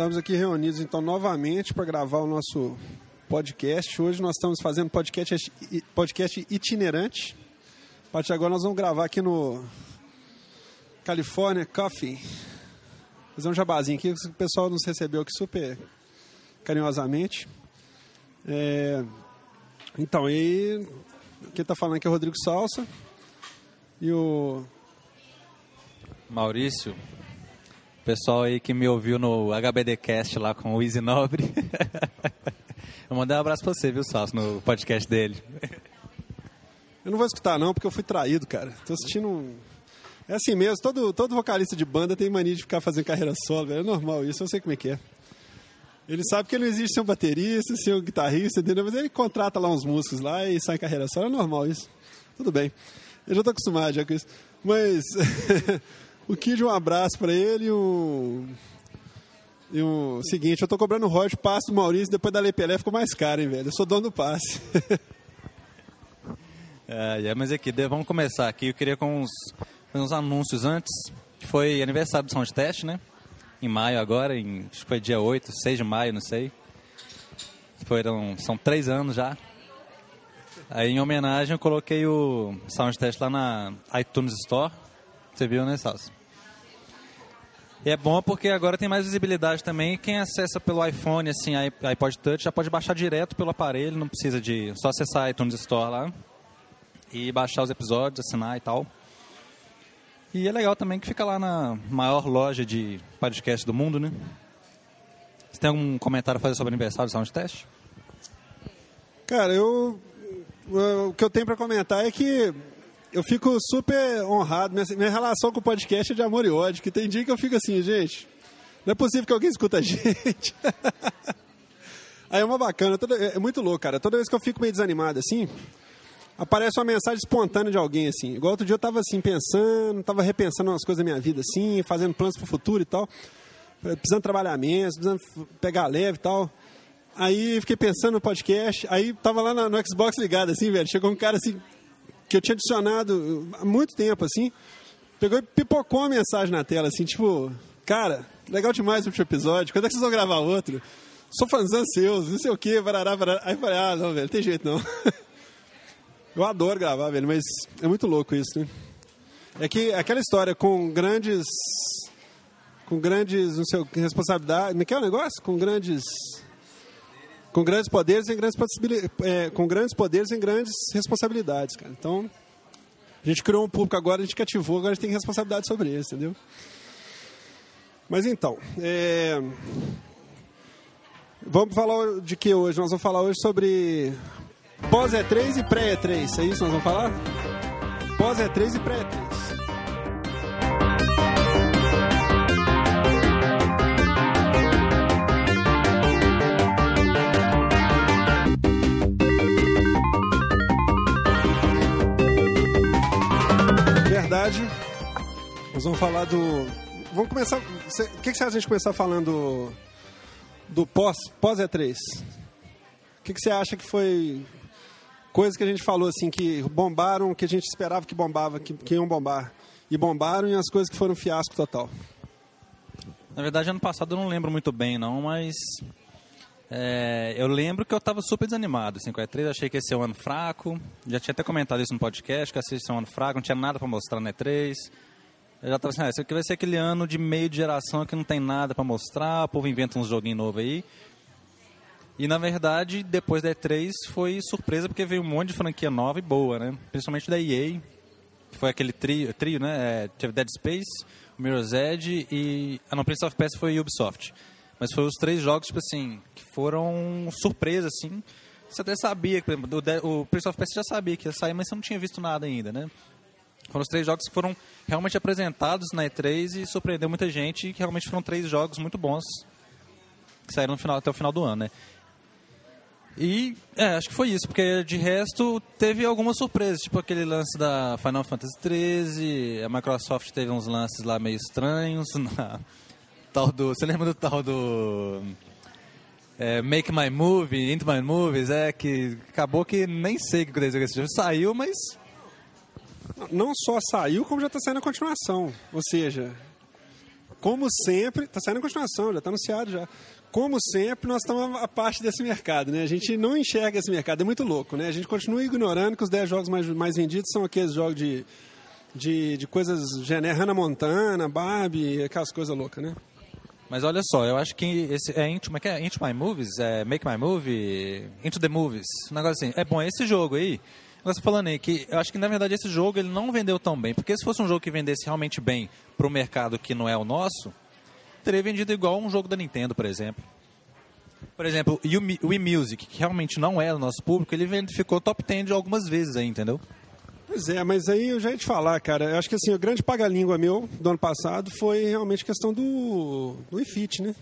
Estamos aqui reunidos então novamente para gravar o nosso podcast. Hoje nós estamos fazendo podcast, podcast itinerante. A partir de agora nós vamos gravar aqui no California Coffee. Fazer um jabazinho aqui, o pessoal nos recebeu aqui super carinhosamente. É, então, e quem está falando aqui é o Rodrigo Salsa e o Maurício, pessoal aí que me ouviu no HBDcast lá com o Easy Nobre. eu mandei um abraço pra você, viu, Salso, no podcast dele. Eu não vou escutar não, porque eu fui traído, cara. Tô assistindo um... É assim mesmo, todo, todo vocalista de banda tem mania de ficar fazendo carreira solo, velho. É normal isso, eu sei como é que é. Ele sabe que ele não existe ser um baterista, ser um guitarrista, entendeu? Mas ele contrata lá uns músicos lá e sai em carreira solo, é normal isso. Tudo bem. Eu já tô acostumado já com isso. Mas o Kid, um abraço para ele e um... E um seguinte, eu tô cobrando royalties, passo do Maurício, depois da Lei Pelé ficou mais caro, hein, velho? Eu sou dono do passe. é, é, mas aqui, vamos começar aqui. Eu queria com uns, uns anúncios antes. Foi aniversário do Sound Test, né? Em maio agora, em, acho que foi dia 8, 6 de maio, não sei. Foram, são três anos já. Aí, em homenagem, eu coloquei o Sound Test lá na iTunes Store. Você viu, né, Salso? E é bom porque agora tem mais visibilidade também. Quem acessa pelo iPhone, assim, iPod Touch, já pode baixar direto pelo aparelho, não precisa de só acessar iTunes Store lá e baixar os episódios, assinar e tal. E é legal também que fica lá na maior loja de podcast do mundo, né? Você tem algum comentário a fazer sobre o aniversário do Sound Test? Cara, eu o que eu tenho para comentar é que eu fico super honrado. Minha, minha, relação com o podcast é de amor e ódio. Que tem dia que eu fico assim, gente, não é possível que alguém escuta a gente. Aí é uma bacana, toda, é, é muito louco, cara. Toda vez que eu fico meio desanimado assim, aparece uma mensagem espontânea de alguém, assim. Igual outro dia eu tava assim, pensando, tava repensando umas coisas da minha vida, assim, fazendo planos pro futuro e tal. Precisando trabalhar menos, precisando pegar leve e tal. Aí fiquei pensando no podcast, aí tava lá no, no Xbox ligado, assim, velho. Chegou um cara assim, que eu tinha adicionado há muito tempo, assim, pegou e pipocou a mensagem na tela, assim, tipo, cara, legal demais o último episódio, quando é que vocês vão gravar outro? Sou fãzão seus, não sei o que, barará, barará. Aí eu falei, ah, não, velho, tem jeito não. eu adoro gravar, velho, mas é muito louco isso, né? É que aquela história com grandes. Com grandes, não sei, responsabilidades. Não é que é o negócio? Com grandes com grandes poderes e grandes é, com grandes poderes e grandes responsabilidades, cara. Então, a gente criou um público agora, a gente cativou, agora a gente tem responsabilidade sobre eles, entendeu? Mas então, é... vamos falar de que hoje? Nós vamos falar hoje sobre pós-E3 e pré-E3, é isso nós vamos falar? Pós-E3 e pré-E3. Nós vamos falar do. Vamos começar. O que, que você acha de a gente começar falando do pós, pós E3? O que, que você acha que foi coisa que a gente falou assim, que bombaram, que a gente esperava que bombava, que, que iam bombar. E bombaram e as coisas que foram fiasco total. Na verdade, ano passado eu não lembro muito bem, não, mas é, eu lembro que eu estava super desanimado assim, com a E3, achei que ia ser um ano fraco. Já tinha até comentado isso no podcast, que ia ser um ano fraco, não tinha nada para mostrar na E3. Eu já estava assim, ah, esse aqui vai ser aquele ano de meio de geração que não tem nada para mostrar, o povo inventa uns joguinhos novos aí. E na verdade, depois da E3 foi surpresa porque veio um monte de franquia nova e boa, né? Principalmente da EA, que foi aquele trio, trio né? É, teve Dead Space, Mirror's Edge e... Ah não, Prince of Persia foi Ubisoft. Mas foram os três jogos, tipo assim, que foram surpresa, assim. Você até sabia, por exemplo, o, o Prince of Persia já sabia que ia sair, mas você não tinha visto nada ainda, né? Foram os três jogos que foram realmente apresentados na E3 e surpreendeu muita gente, e que realmente foram três jogos muito bons que saíram final, até o final do ano, né? E é, acho que foi isso, porque de resto teve algumas surpresas, tipo aquele lance da Final Fantasy XIII, a Microsoft teve uns lances lá meio estranhos na, tal do. Você lembra do tal do. É, Make My Movie, Into My Movies, é que acabou que nem sei o que aconteceu com esse jogo. Saiu, mas. Não só saiu, como já está saindo a continuação. Ou seja, como sempre, está saindo a continuação, já está anunciado já. Como sempre, nós estamos a parte desse mercado, né? A gente não enxerga esse mercado, é muito louco, né? A gente continua ignorando que os 10 jogos mais, mais vendidos são aqueles jogos de, de, de coisas genéricas, Hannah Montana, Barbie, aquelas coisas loucas, né? Mas olha só, eu acho que esse é Into, é, é Into My Movies, é Make My Movie, Into the Movies, um negócio assim. É bom, esse jogo aí, você falando aí que eu acho que na verdade esse jogo ele não vendeu tão bem, porque se fosse um jogo que vendesse realmente bem para o mercado que não é o nosso, teria vendido igual um jogo da Nintendo, por exemplo. Por exemplo, o Wii Music, que realmente não é o nosso público, ele ficou top 10 de algumas vezes aí, entendeu? Pois é, mas aí eu já ia te falar, cara. Eu acho que assim, o grande paga-língua meu do ano passado foi realmente questão do, do IFIT, né?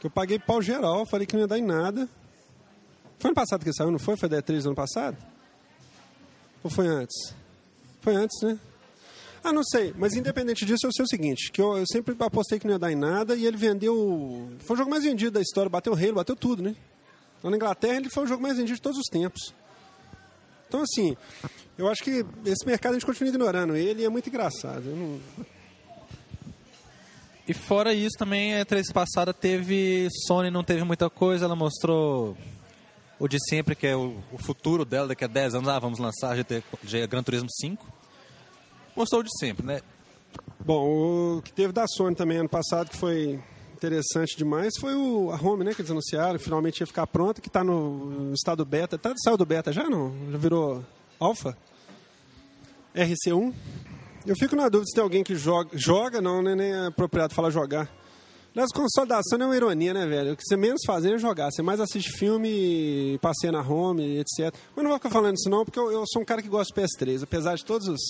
Que eu paguei pau geral, falei que não ia dar em nada. Foi ano passado que saiu, não foi? Foi da E3 do ano passado? Ou foi antes? Foi antes, né? Ah, não sei, mas independente disso, eu sei o seguinte, que eu, eu, sempre apostei que não ia dar em nada e ele vendeu... Foi o jogo mais vendido da história, bateu o Halo, bateu tudo, né? Na Inglaterra ele foi o jogo mais vendido de todos os tempos. Então, assim, eu acho que esse mercado a gente continua ignorando ele é muito engraçado. Não... E fora isso também, a E3 passada teve. Sony não teve muita coisa, ela mostrou o de sempre, que é o, o futuro dela, daqui a 10 anos, ah, vamos lançar GT, G, Gran Turismo 5. Mostrou o de sempre, né? Bom, o que teve da Sony também ano passado, que foi interessante demais foi o, a Home, né, que eles anunciaram, finalmente ia ficar pronta, que está no estado beta. Tá, saiu do beta já, não? Já virou alfa? RC1? Eu fico na dúvida se tem alguém que joga, joga não, né, nem é apropriado falar jogar. Aliás, consolidação é uma ironia, né, velho? O que você menos fazer é jogar. Você mais assiste filme, passeia na home, etc. Mas não vou ficar falando isso não, porque eu, eu sou um cara que gosta do PS3, apesar de todos os...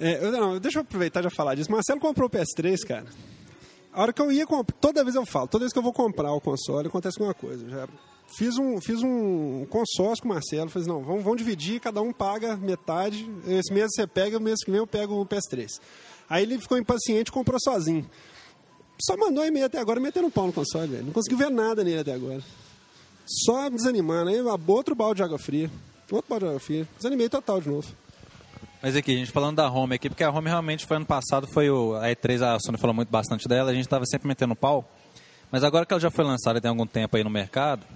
É, eu, não, deixa eu aproveitar de falar disso. Marcelo comprou o PS3, cara. A hora que eu ia comprar, toda vez eu falo, toda vez que eu vou comprar o console, acontece uma coisa. Já fiz um, fiz um consórcio com o Marcelo, falei, não, vamos, vamos dividir, cada um paga metade. Esse mês você pega, o mês que vem eu pego o PS3. Aí ele ficou impaciente e comprou sozinho. Só mandou e-mail até agora, metendo um pau no console, velho. Não conseguiu ver nada nele até agora. Só desanimando. Aí outro balde de água fria. Outro balde de água fria. Desanimei total de novo. Mas aqui, a gente falando da Home aqui, porque a Home realmente foi ano passado, foi o, a E3, a Sony falou muito bastante dela, a gente estava sempre metendo pau. Mas agora que ela já foi lançada tem algum tempo aí no mercado,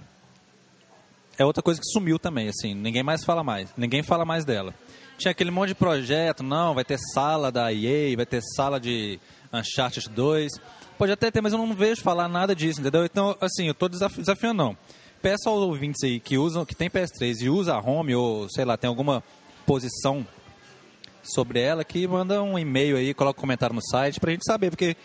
é outra coisa que sumiu também, assim, ninguém mais fala mais, ninguém fala mais dela. Tinha aquele monte de projeto, não, vai ter sala da EA, vai ter sala de Uncharted 2. Pode até ter, mas eu não vejo falar nada disso, entendeu? Então, assim, eu estou desafiando não. Peço aos ouvintes aí que usam, que tem PS3 e usa a Home ou, sei lá, tem alguma posição sobre ela, que manda um e-mail aí, coloca um comentário no site pra gente saber, porque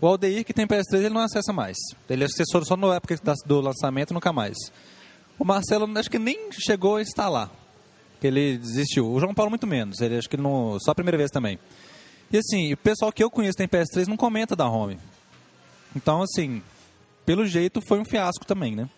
o Aldeir que tem PS3 ele não acessa mais. Ele acessou só na época do lançamento nunca mais. O Marcelo acho que nem chegou a instalar. Que ele desistiu. O João Paulo muito menos. Ele acho que não, só a primeira vez também. E assim, o pessoal que eu conheço tem PS3 não comenta da Home. Então assim, pelo jeito foi um fiasco também, né?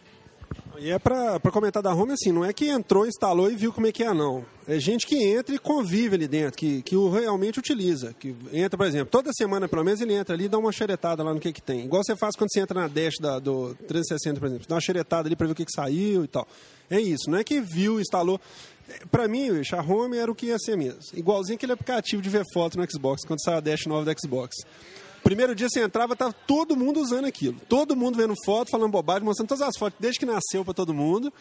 E é para comentar da home assim, não é que entrou, instalou e viu como é que é, não. É gente que entra e convive ali dentro, que, que o realmente utiliza. Que entra, por exemplo, toda semana pelo menos ele entra ali e dá uma xeretada lá no que, que tem. Igual você faz quando você entra na dash da, do 360, por exemplo. Dá uma xeretada ali para ver o que, que saiu e tal. É isso, não é que viu, instalou. Para mim, a home era o que ia ser mesmo. Igualzinho aquele aplicativo de ver foto no Xbox, quando saiu a dash nova do Xbox. Primeiro dia você entrava, tava todo mundo usando aquilo. Todo mundo vendo foto, falando bobagem, mostrando todas as fotos desde que nasceu para todo mundo.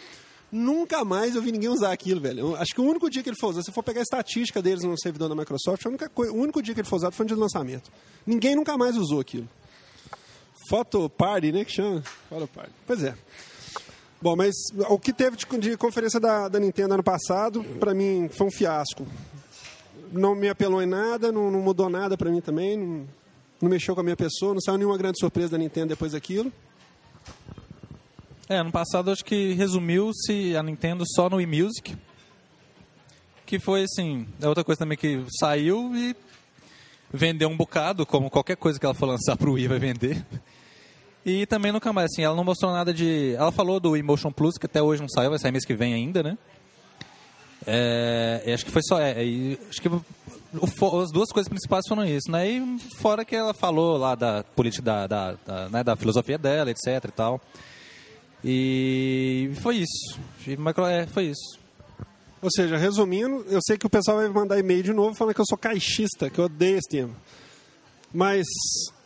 Nunca mais eu vi ninguém usar aquilo, velho. Acho que o único dia que ele foi usado, se for pegar a estatística deles no servidor da Microsoft, coisa, o único dia que ele foi usado foi no dia do lançamento. Ninguém nunca mais usou aquilo. Foto Party, né, que chama? Foto Party. Pois é. Bom, mas o que teve de, de conferência da, da, Nintendo ano passado, para mim, foi um fiasco. Não me apelou em nada, não, não mudou nada para mim também. Não, não mexeu com a minha pessoa, não saiu nenhuma grande surpresa da Nintendo depois daquilo. É, ano passado acho que resumiu-se a Nintendo só no eMusic, que foi assim, é outra coisa também que saiu e vendeu um bocado, como qualquer coisa que ela for lançar para o Wii vai vender. E também nunca mais, assim, ela não mostrou nada de... Ela falou do Emotion Plus, que até hoje não saiu, vai sair mês que vem ainda, né? É, acho que foi só... É, acho que as duas coisas principais foram isso, né? E fora que ela falou lá da política, da, da, da, né, da filosofia dela, etc e tal. E foi isso. É, foi isso. Ou seja, resumindo, eu sei que o pessoal vai mandar e-mail de novo falando que eu sou caixista, que eu odeio esse termo. Mas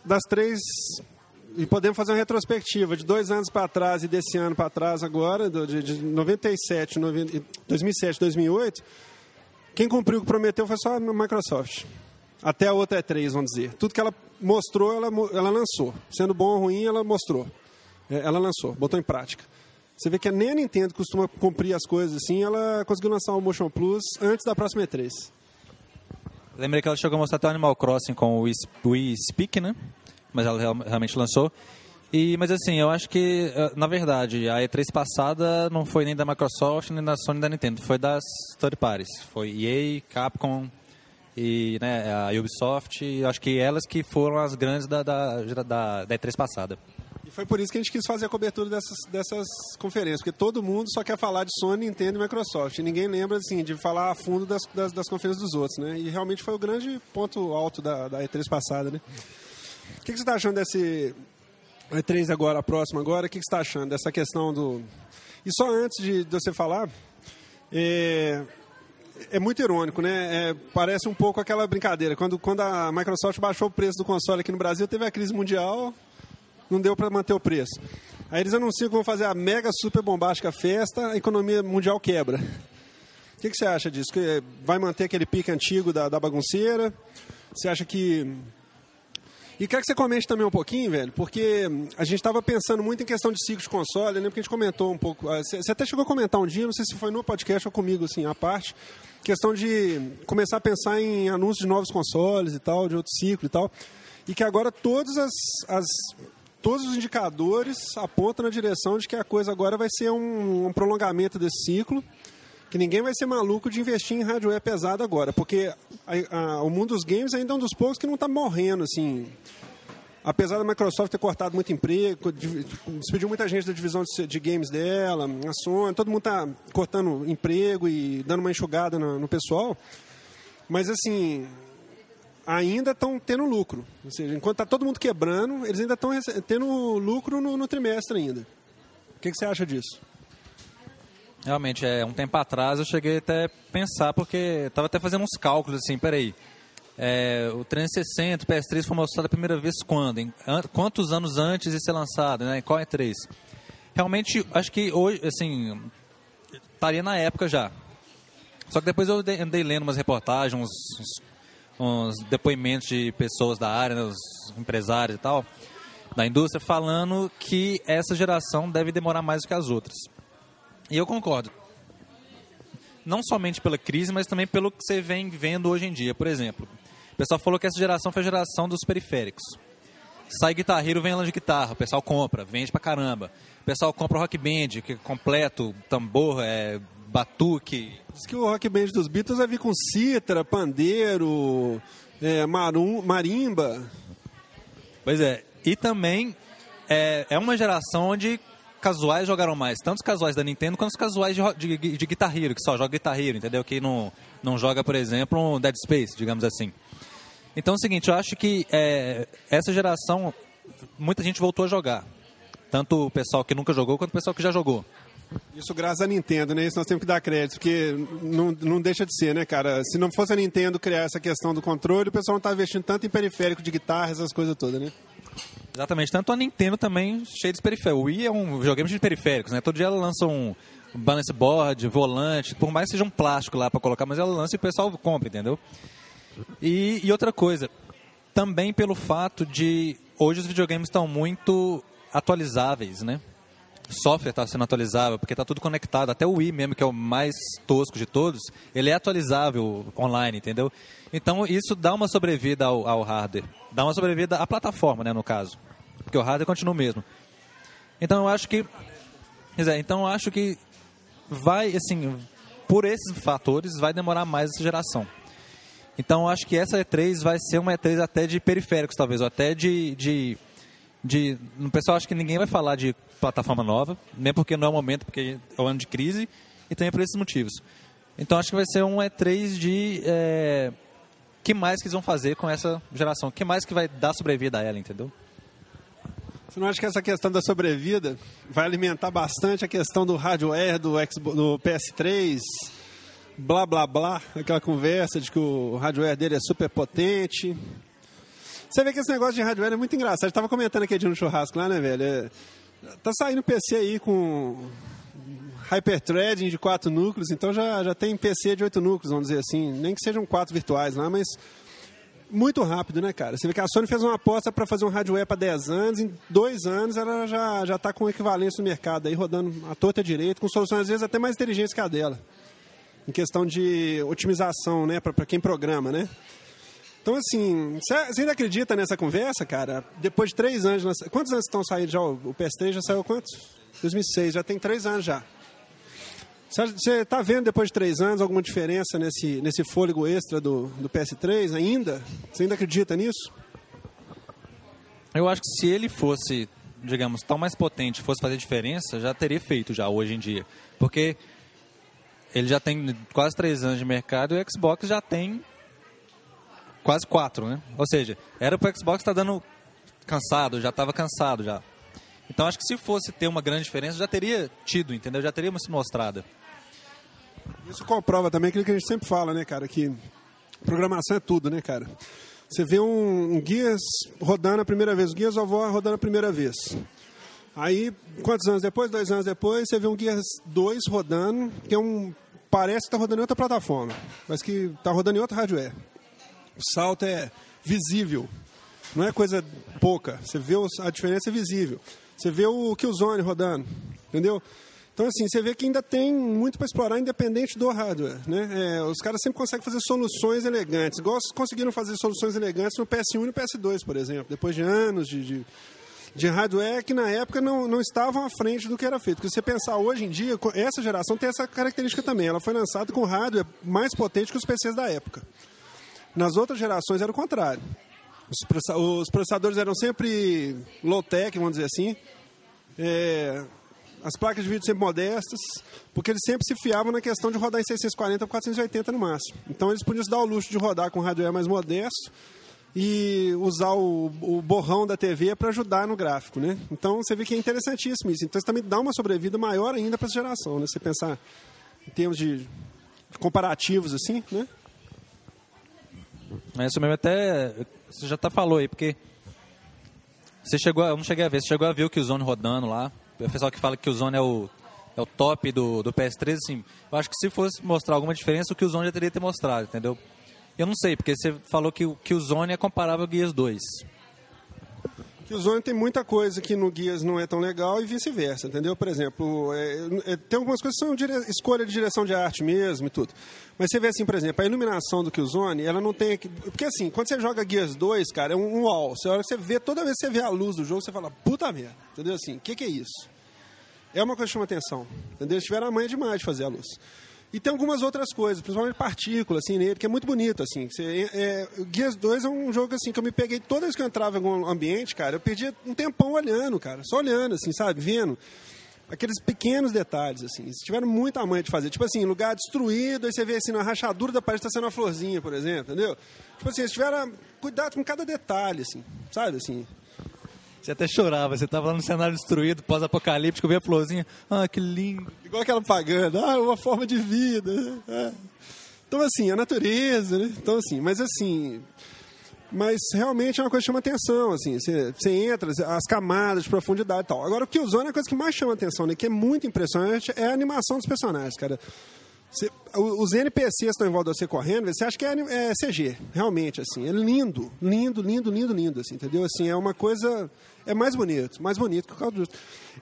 das três, e podemos fazer uma retrospectiva de dois anos para trás e desse ano para trás agora, de, de 97, 90, 2007, 2008, quem cumpriu o que prometeu foi só a Microsoft. Até a outra E3, vamos dizer. Tudo que ela mostrou, ela, ela lançou. Sendo bom ou ruim, ela mostrou. É, ela lançou, botou em prática. Você vê que nem a Nintendo costuma cumprir as coisas assim, ela conseguiu lançar o Motion Plus antes da próxima E3. Lembrei que ela chegou a mostrar até o Animal Crossing com o Wii Speak, né? Mas ela realmente lançou. E, mas assim, eu acho que, eh, na verdade, a E3 passada não foi nem da Microsoft, nem da Sony, nem da Nintendo. Foi das third parties. Foi EA, Capcom e né, a Ubisoft. E acho que elas que foram as grandes da, da, da, da E3 passada. E foi por isso que a gente quis fazer a cobertura dessas, dessas conferências, porque todo mundo só quer falar de Sony, Nintendo e Microsoft. E ninguém lembra assim, de falar a fundo das, das, das conferências dos outros. Né? E realmente foi o grande ponto alto da, da E3 passada. Né? O que, que você está achando desse, E3 agora, a próxima agora, o que, que você está achando dessa questão do. E só antes de, de você falar, é, é muito irônico, né? É, parece um pouco aquela brincadeira. Quando, quando a Microsoft baixou o preço do console aqui no Brasil, teve a crise mundial, não deu para manter o preço. Aí eles anunciam que vão fazer a mega super bombástica festa, a economia mundial quebra. O que, que você acha disso? Que vai manter aquele pique antigo da, da bagunceira? Você acha que e quero que você comente também um pouquinho, velho, porque a gente estava pensando muito em questão de ciclo de console, né? Porque a gente comentou um pouco. Ah, você até chegou a comentar um dia, não sei se foi no podcast ou comigo, assim, a parte, questão de começar a pensar em anúncios de novos consoles e tal, de outro ciclo e tal. E que agora todas as, as todos os indicadores apontam na direção de que a coisa agora vai ser um, um prolongamento desse ciclo, que ninguém vai ser maluco de investir em hardware pesado agora, porque a, a, o mundo dos games ainda é um dos poucos que não está morrendo, assim. Apesar da Microsoft ter cortado muito emprego, despediu muita gente da divisão de, de games dela, a Sony, todo mundo está cortando emprego e dando uma enxugada no, no pessoal. Mas, assim, ainda estão tendo lucro. Ou seja, enquanto está todo mundo quebrando, eles ainda estão tendo lucro no, no, trimestre ainda. O que, que, você acha disso? Realmente, é, um tempo atrás eu cheguei até a pensar, porque estava até fazendo uns cálculos assim, peraí, é, o 360, o PS3 foi mostrado a primeira vez quando? Em, an, quantos anos antes de ser lançado? Né? Qual é 3? Realmente, acho que hoje, assim, estaria na época já. Só que depois eu andei lendo umas reportagens, uns, uns uns depoimentos de pessoas da área, né, os empresários e tal, da indústria, falando que essa geração deve demorar mais do que as outras. E eu concordo. Não somente pela crise, mas também pelo que você vem vendo hoje em dia. Por exemplo, o pessoal falou que essa geração foi a geração dos periféricos. Sai guitarreiro, vem lá de guitarra, o pessoal compra, vende pra caramba. O pessoal compra o rock band, que é completo, tambor, é, batuque. Diz que o rock band dos Beatles vai vir com cítara, pandeiro, é, marum, marimba. Pois é. E também é, é uma geração onde casuais jogaram mais. Tanto os casuais da Nintendo quanto os casuais de, de, de, Guitar Hero, que só joga Guitar Hero, entendeu? Que não, não joga, por exemplo, um Dead Space, digamos assim. Então é o seguinte, eu acho que é, essa geração, muita gente voltou a jogar. Tanto o pessoal que nunca jogou, quanto o pessoal que já jogou. Isso graças à Nintendo, né? Isso nós temos que dar crédito, porque não, não deixa de ser, né, cara? Se não fosse a Nintendo criar essa questão do controle, o pessoal não tá investindo tanto em periférico de guitarra, essas coisas todas, né? Exatamente. Tanto a Nintendo também cheia de periféricos. O Wii é um videogame de periféricos, né? Todo dia ela lança um balance board, volante, por mais que seja um plástico lá para colocar, mas ela lança e o pessoal compra, entendeu? E, e outra coisa, também pelo fato de hoje os videogames estão muito atualizáveis, né? Software está sendo atualizável, porque está tudo conectado. Até o Wii mesmo, que é o mais tosco de todos, ele é atualizável online, entendeu? Então isso dá uma sobrevida ao, ao hardware. Dá uma sobrevida à plataforma, né, no caso. Porque o hardware continua o mesmo. Então eu acho que. É, então eu acho que vai, assim, por esses fatores, vai demorar mais essa geração. Então eu acho que essa E3 vai ser uma E3 até de periféricos, talvez, ou até de, de de. O pessoal acha que ninguém vai falar de plataforma nova, nem porque não é o momento, porque é o ano de crise, e também por esses motivos. Então acho que vai ser um E3 de. É, que mais que eles vão fazer com essa geração? Que mais que vai dar sobrevida a ela, entendeu? Você não acha que essa questão da sobrevida vai alimentar bastante a questão do hardware do, Xbox, do PS3? Blá blá blá, aquela conversa de que o hardware dele é super potente. Você vê que esse negócio de hardware é muito engraçado. Eu tava comentando aqui no churrasco lá, né, velho? Tá saindo PC aí com hyperthreading de quatro núcleos, então já, já tem PC de oito núcleos, vamos dizer assim. Nem que sejam quatro virtuais lá, mas muito rápido, né, cara? Você vê que a Sony fez uma aposta para fazer um hardware para 10 anos, em dois anos ela já, já tá com equivalência no mercado aí, rodando a torta direito, com soluções às vezes até mais inteligentes que a dela. Em questão de otimização, né, para quem programa, né? Então, assim, você ainda acredita nessa conversa, cara? Depois de três anos, quantos anos estão saindo já? O PS3 já saiu quantos? 2006, já tem três anos já. Você está vendo depois de três anos alguma diferença nesse, nesse fôlego extra do, do PS3 ainda? Você ainda acredita nisso? Eu acho que se ele fosse, digamos, tão mais potente, fosse fazer diferença, já teria feito já hoje em dia. Porque ele já tem quase três anos de mercado e o Xbox já tem quase quatro, né? Ou seja, era para o Xbox tá dando cansado, já estava cansado já. Então acho que se fosse ter uma grande diferença, já teria tido, entendeu? Já teria se mostrado. Isso comprova também aquilo que a gente sempre fala, né, cara? Que programação é tudo, né, cara? Você vê um, um Gears rodando a primeira vez, o Gears of rodando a primeira vez. Aí, quantos anos depois? Dois anos depois, você vê um Gears 2 rodando, que é um. Parece que está rodando em outra plataforma, mas que está rodando em outro hardware. O salto é visível, não é coisa pouca. Você vê a diferença é visível. Você vê o Killzone rodando, entendeu? Então, assim, você vê que ainda tem muito para explorar, independente do hardware. Né? É, os caras sempre conseguem fazer soluções elegantes, igual conseguiram fazer soluções elegantes no PS1 e no PS2, por exemplo, depois de anos de, de, de hardware que na época não, não estavam à frente do que era feito. Porque se você pensar hoje em dia, essa geração tem essa característica também. Ela foi lançada com hardware mais potente que os PCs da época. Nas outras gerações era o contrário. Os processadores eram sempre low-tech, vamos dizer assim. É, as placas de vídeo sempre modestas, porque eles sempre se fiavam na questão de rodar em 640 ou 480 no máximo. Então eles podiam se dar o luxo de rodar com hardware mais modesto e usar o, o borrão da TV para ajudar no gráfico, né? Então você vê que é interessantíssimo isso. Então isso também dá uma sobrevida maior ainda para essa geração, né? Você pensar em termos de comparativos assim, né? É isso mesmo, até você já tá falou aí, porque você chegou, eu não cheguei a ver, você chegou a ver o Killzone rodando lá, o pessoal que fala que o Zone é o, é o top do, do PS3, assim, eu acho que se fosse mostrar alguma diferença, o que o Zone já teria ter mostrado, entendeu? Eu não sei, porque você falou que, o Zone é comparável ao Guias 2. O Zone tem muita coisa que no Guias não é tão legal e vice-versa, entendeu? Por exemplo, é, é, tem algumas coisas que são dire... escolha de direção de arte mesmo e tudo. Mas você vê assim, por exemplo, a iluminação do Killzone, ela não tem... Porque assim, quando você joga Gears 2, cara, é um, um wall. Você, você vê, toda vez que você vê a luz do jogo, você fala, puta merda, entendeu? Assim, o que, que é isso? é uma coisa que chama atenção. Entendeu? Eles tiveram a manha demais de fazer a luz. E tem algumas outras coisas, principalmente partículas, assim, nele, que é muito bonito, assim. Você, é, Gears 2 é um jogo, assim, que eu me peguei toda vez que eu entrava em algum ambiente, cara, eu perdia um tempão olhando, cara. Só olhando, assim, sabe? Vendo. Aqueles pequenos detalhes, assim. Eles tiveram muita manha de fazer. Tipo assim, lugar destruído, aí você vê, assim, na rachadura da parede está sendo uma florzinha, por exemplo, entendeu? Tipo assim, eles tiveram cuidado com cada detalhe, assim, sabe? Assim, você até chorava, você estava lá no cenário destruído, pós-apocalíptico, via a florzinha, ah, que lindo. Igual aquela propaganda, ah, uma forma de vida. É. Então, assim, a natureza, né? Então, assim, mas assim, mas realmente é uma coisa que chama atenção, assim, você, você entra, as camadas de profundidade e tal. Agora, o que Killzone é a coisa que mais chama atenção, né, que é muito impressionante, é a animação dos personagens, cara. Você, os NPCs estão em volta de você correndo, você acha que é, é, CG, realmente, assim. É lindo, lindo, lindo, lindo, lindo, assim, entendeu? Assim, é uma coisa... É mais bonito, mais bonito que o Call of Duty.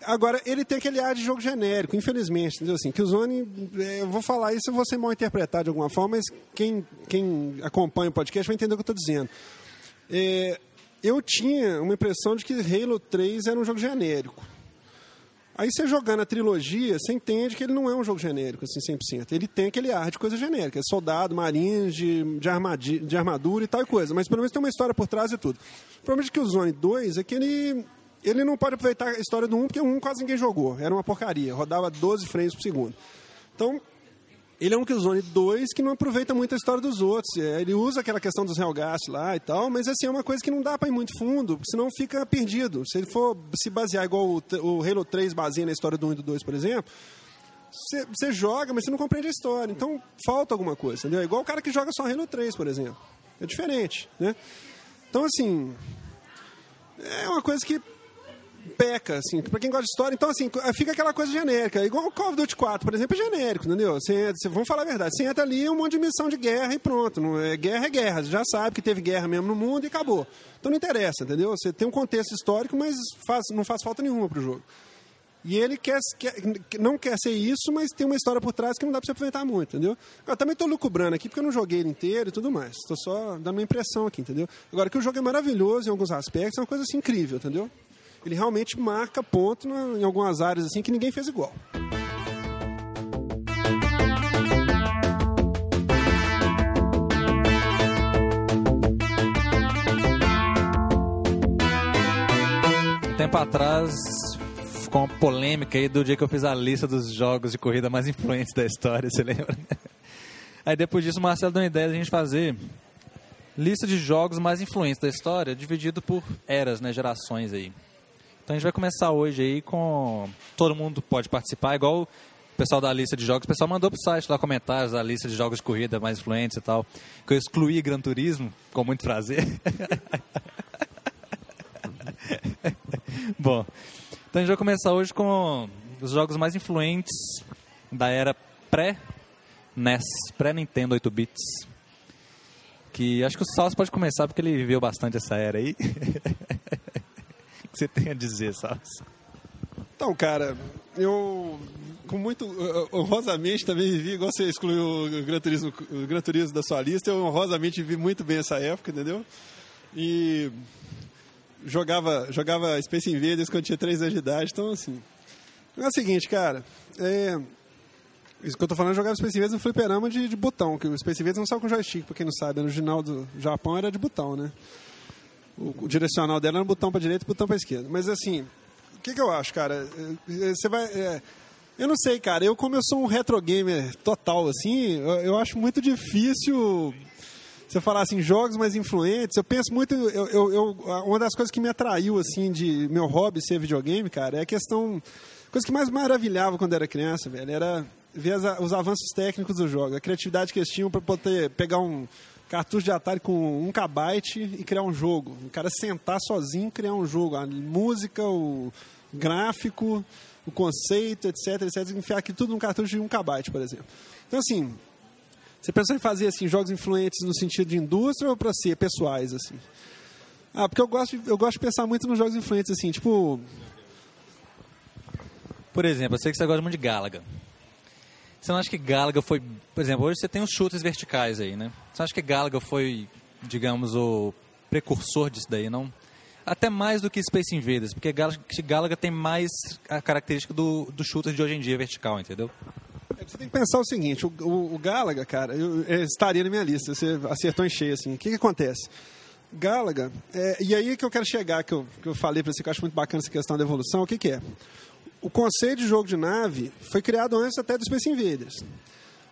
Agora, ele tem aquele ar de jogo genérico, infelizmente, entendeu? Assim, que o Zone... É, eu vou falar isso, eu vou ser mal interpretado de alguma forma, mas quem, quem acompanha o podcast vai entender o que eu estou dizendo. É, eu tinha uma impressão de que Halo 3 era um jogo genérico. Aí você jogando a trilogia, você entende que ele não é um jogo genérico, assim, 100%. Ele tem aquele ar de coisa genérica, soldado, marinhos, de, de, de armadura e tal coisa. Mas pelo menos tem uma história por trás e tudo. O problema de que o Zone 2 é que ele, ele não pode aproveitar a história do 1, porque o 1 quase ninguém jogou. Era uma porcaria, rodava 12 frames por segundo. Então, ele é um Killzone 2 que não aproveita muito a história dos outros. É, ele usa aquela questão dos Hellgast lá e tal, mas assim, é uma coisa que não dá para ir muito fundo, senão fica perdido. Se ele for se basear igual o, o Halo 3 baseia na história do 1 e do 2, por exemplo, você joga, mas você não compreende a história. Então, falta alguma coisa, entendeu? É igual o cara que joga só Halo 3, por exemplo. É diferente, né? Então, assim, é uma coisa que peca, assim, pra quem gosta de história. Então, assim, fica aquela coisa genérica. Igual o Call of Duty 4, por exemplo, é genérico, entendeu? Você, você, vamos falar a verdade, você entra ali um monte de missão de guerra e pronto. Não é, guerra é guerra. Você já sabe que teve guerra mesmo no mundo e acabou. Então não interessa, entendeu? Você tem um contexto histórico, mas faz, não faz falta nenhuma pro jogo. E ele quer, quer, não quer ser isso, mas tem uma história por trás que não dá para você aproveitar muito, entendeu? Eu também estou lucubrando aqui porque eu não joguei ele inteiro e tudo mais. Estou só dando uma impressão aqui, entendeu? Agora que o jogo é maravilhoso em alguns aspectos, é uma coisa assim incrível, entendeu? Ele realmente marca ponto em algumas áreas assim que ninguém fez igual. Tempo atrás ficou uma polêmica aí do dia que eu fiz a lista dos jogos de corrida mais influentes da história, você lembra? Aí depois disso o Marcelo deu uma ideia de a gente fazer lista de jogos mais influentes da história, dividido por eras, né, gerações aí. Então a gente vai começar hoje aí com todo mundo pode participar, igual o pessoal da lista de jogos, o pessoal mandou pro site lá comentários da lista de jogos de corrida mais influentes e tal, que eu excluí Gran Turismo com muito prazer. Bom, então a gente vai começar hoje com os jogos mais influentes da era pré-NES, pré-Nintendo 8 bits. Que acho que o Salso pode começar porque ele viveu bastante essa era aí. você tem a dizer, Salso? Então, cara, eu com muito honrosamente também vivi, igual você excluiu o Gran Turismo, o Gran Turismo da sua lista, eu honrosamente vivi muito bem essa época, entendeu? E jogava, jogava Space Invaders quando tinha 3 anos de idade, então assim. É o seguinte, cara. É, isso que eu tô falando, eu jogava Space Invaders no fliperama de, de botão, que o Space Invaders não saiu com joystick, pra quem não sabe, no original do Japão era de botão, né? O, direcional dela era um botão pra direita e botão pra esquerda. Mas assim, o que, que eu acho, cara? É, você vai. É, eu não sei, cara. Eu, como eu sou um retro gamer total, assim, eu, eu acho muito difícil você falar assim, jogos mais influentes, eu penso muito. Eu, eu, eu, uma das coisas que me atraiu, assim, de meu hobby ser videogame, cara, é a questão. Coisa que mais maravilhava quando era criança, velho, era ver as, os avanços técnicos do jogo, a criatividade que eles tinham para poder pegar um cartucho de Atari com um kbyte e criar um jogo. O cara sentar sozinho e criar um jogo. A música, o gráfico, o conceito, etc, etc. Enfiar aqui tudo num cartucho de um kbyte, por exemplo. Então, assim, você pensou em fazer assim jogos influentes no sentido de indústria ou para ser pessoais assim? Ah, porque eu gosto de, eu gosto de pensar muito nos jogos influentes assim, tipo por exemplo, eu sei que você gosta muito de Galaga. Você não acha que Galaga foi, por exemplo, hoje você tem os chutes verticais aí, né? Você acha que Galaga foi, digamos, o precursor disso daí, não? Até mais do que Space Invaders, porque Galaga tem mais a característica do, do shooter de hoje em dia vertical, entendeu? Você tem que pensar o seguinte, o, o, o cara, eu, eu, estaria na minha lista, você acertou em cheio, assim. O que, que acontece? Galaga, é, e aí que eu quero chegar, que eu, que eu falei para você que eu acho muito bacana essa questão da evolução, o que, que é? O conceito de jogo de nave foi criado antes até do Space Invaders.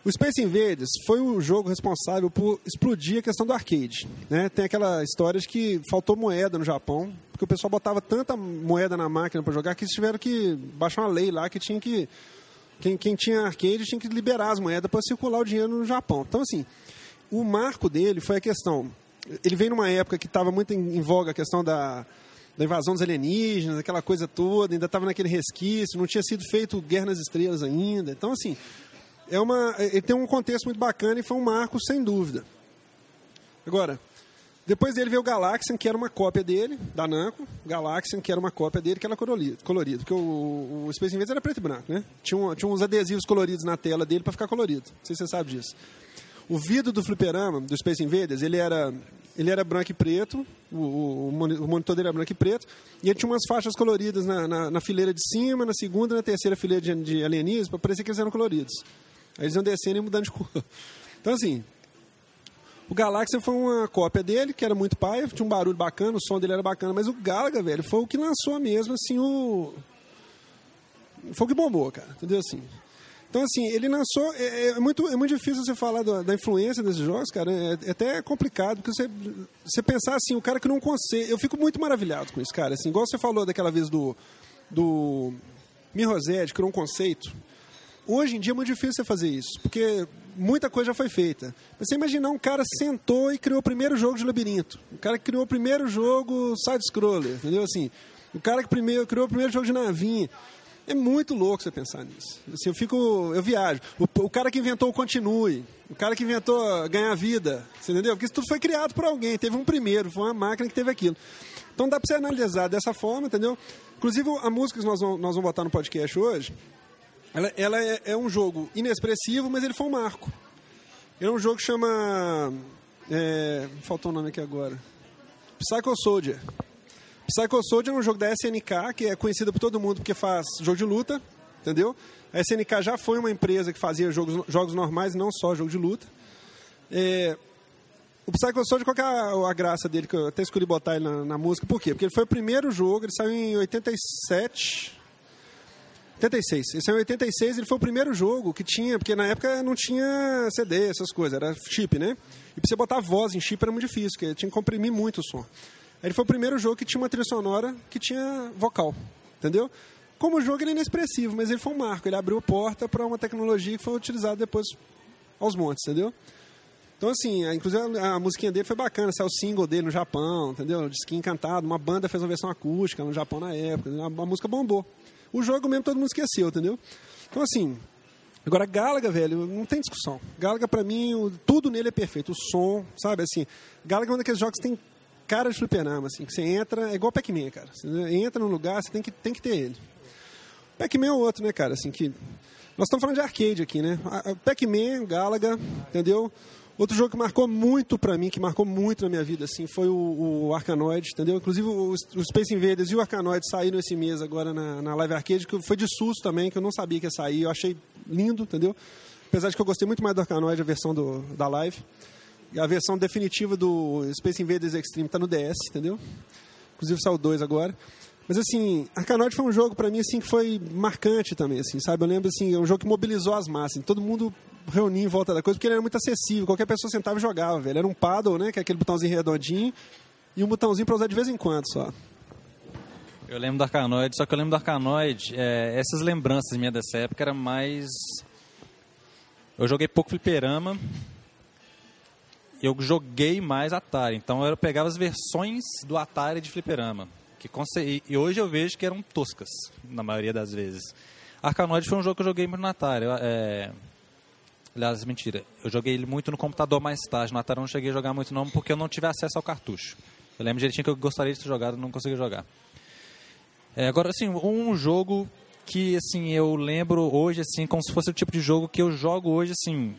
O Space Invaders foi o jogo responsável por explodir a questão do arcade. Né? Tem aquela história de que faltou moeda no Japão, porque o pessoal botava tanta moeda na máquina para jogar que eles tiveram que baixar uma lei lá que tinha que quem, quem tinha arcade tinha que liberar as moedas para circular o dinheiro no Japão. Então, assim, o marco dele foi a questão. Ele veio numa época que estava muito em, em, voga a questão da, da invasão dos alienígenas, aquela coisa toda, ainda estava naquele resquício, não tinha sido feito Guerra nas Estrelas ainda. Então, assim, é uma, ele tem um contexto muito bacana e foi um marco sem dúvida. Agora, depois dele veio o Galaxian, que era uma cópia dele, da Namco. Galaxian, que era uma cópia dele, que era colorido. colorido porque o, o Space Invaders era preto e branco, né? Tinha, um, tinha uns adesivos coloridos na tela dele para ficar colorido. Não sei se você sabe disso. O vidro do fliperama, do Space Invaders, ele era, ele era branco e preto. O, o, o monitor dele era branco e preto. E ele tinha umas faixas coloridas na, na, na fileira de cima, na segunda e na terceira fileira de, de alienígenas, para parecer que eles eram coloridos. Aí eles iam descendo e mudando de cor. Então, assim, o Galaxy foi uma cópia dele, que era muito pai, tinha um barulho bacana, o som dele era bacana, mas o Galaga, velho, foi o que lançou mesmo, assim, o. Foi o que bombou, cara, entendeu? Assim. Então, assim, ele lançou. É, é, muito, é muito difícil você falar da, da influência desses jogos, cara. É, é, até complicado, porque você, você pensar assim, o cara que não consegue. Eu fico muito maravilhado com isso, cara. Assim, igual você falou daquela vez do. do Mirrosed, criou um conceito. Hoje em dia é muito difícil você fazer isso, porque muita coisa já foi feita. Você imaginar um cara sentou e criou o primeiro jogo de labirinto. O cara que criou o primeiro jogo side-scroller, entendeu? Assim, o cara que primeiro, criou o primeiro jogo de navinha. É muito louco você pensar nisso. Assim, eu fico, eu viajo. O, o, cara que inventou o continue, o cara que inventou ganhar vida, você entendeu? Porque isso tudo foi criado por alguém, teve um primeiro, foi uma máquina que teve aquilo. Então dá para você analisar dessa forma, entendeu? Inclusive a música que nós vamos, nós vamos botar no podcast hoje, ela, ela é, é, um jogo inexpressivo, mas ele foi um marco. Ele é um jogo que chama, é, faltou o um nome aqui agora, Psycho Soldier. Psycho Soldier é um jogo da SNK, que é conhecida por todo mundo porque faz jogo de luta, entendeu? A SNK já foi uma empresa que fazia jogos, jogos normais, não só jogo de luta. É, o Psycho Soldier, qual é a, a, graça dele, que eu até escolhi botar ele na, na, música, por quê? Porque ele foi o primeiro jogo, ele saiu em 87... 86. Esse é em 86, ele foi o primeiro jogo que tinha, porque na época não tinha CD, essas coisas, era chip, né? E pra você botar voz em chip era muito difícil, porque tinha que comprimir muito o som. Ele foi o primeiro jogo que tinha uma trilha sonora que tinha vocal, entendeu? Como jogo ele é inexpressivo, mas ele foi um marco, ele abriu a porta para uma tecnologia que foi utilizada depois aos montes, entendeu? Então, assim, inclusive a, a musiquinha dele foi bacana, saiu o single dele no Japão, entendeu? Disque encantado, uma banda fez uma versão acústica no Japão na época, a, a música bombou. O jogo mesmo todo mundo esqueceu, entendeu? Então, assim, Agora, Galaga, velho, não tem discussão. Galaga, para mim, tudo nele é perfeito. O som, sabe, assim... Galaga é um daqueles jogos que tem cara de fliperama, assim, que você entra, é igual Pac-Man, cara. Você entra num lugar, você tem que, tem que ter ele. Pac-Man é outro, né, cara, assim, que... Nós estamos falando de arcade aqui, né? Pac-Man, Galaga, entendeu? Outro jogo que marcou muito para mim, que marcou muito na minha vida, assim, foi o, o Arkanoid, entendeu? Inclusive o, o, Space Invaders e o Arkanoid saíram esse mês agora na, na Live Arcade, que foi de susto também, que eu não sabia que ia sair. Eu achei lindo, entendeu? Apesar de que eu gostei muito mais do Arkanoid, a versão do, da Live. A versão definitiva do Space Invaders Extreme está no DS, entendeu? Inclusive saiu dois agora. Mas assim, Arkanoid foi um jogo para mim assim que foi marcante também, assim, sabe? Eu lembro assim, é um jogo que mobilizou as massas. Todo mundo reunia em volta da coisa porque ele era muito acessível. Qualquer pessoa sentava e jogava, velho. Era um paddle, né, que é aquele botãozinho redondinho e um botãozinho para usar de vez em quando só. Eu lembro do Arkanoid, só que eu lembro do Arkanoid, é, essas lembranças minhas dessa época era mais eu joguei pouco fliperama, eu joguei mais Atari. Então eu pegava as versões do Atari de fliperama. Que, e hoje eu vejo que eram toscas, na maioria das vezes. Arkanoid foi um jogo que eu joguei muito no Atari. É... Aliás, mentira. Eu joguei ele muito no computador mais tarde. No Atari eu não cheguei a jogar muito não, porque eu não tive acesso ao cartucho. Eu lembro direitinho que eu gostaria de ter jogado, não consegui jogar. É, agora, assim, um jogo que, assim, eu lembro hoje, assim, como se fosse o tipo de jogo que eu jogo hoje, assim,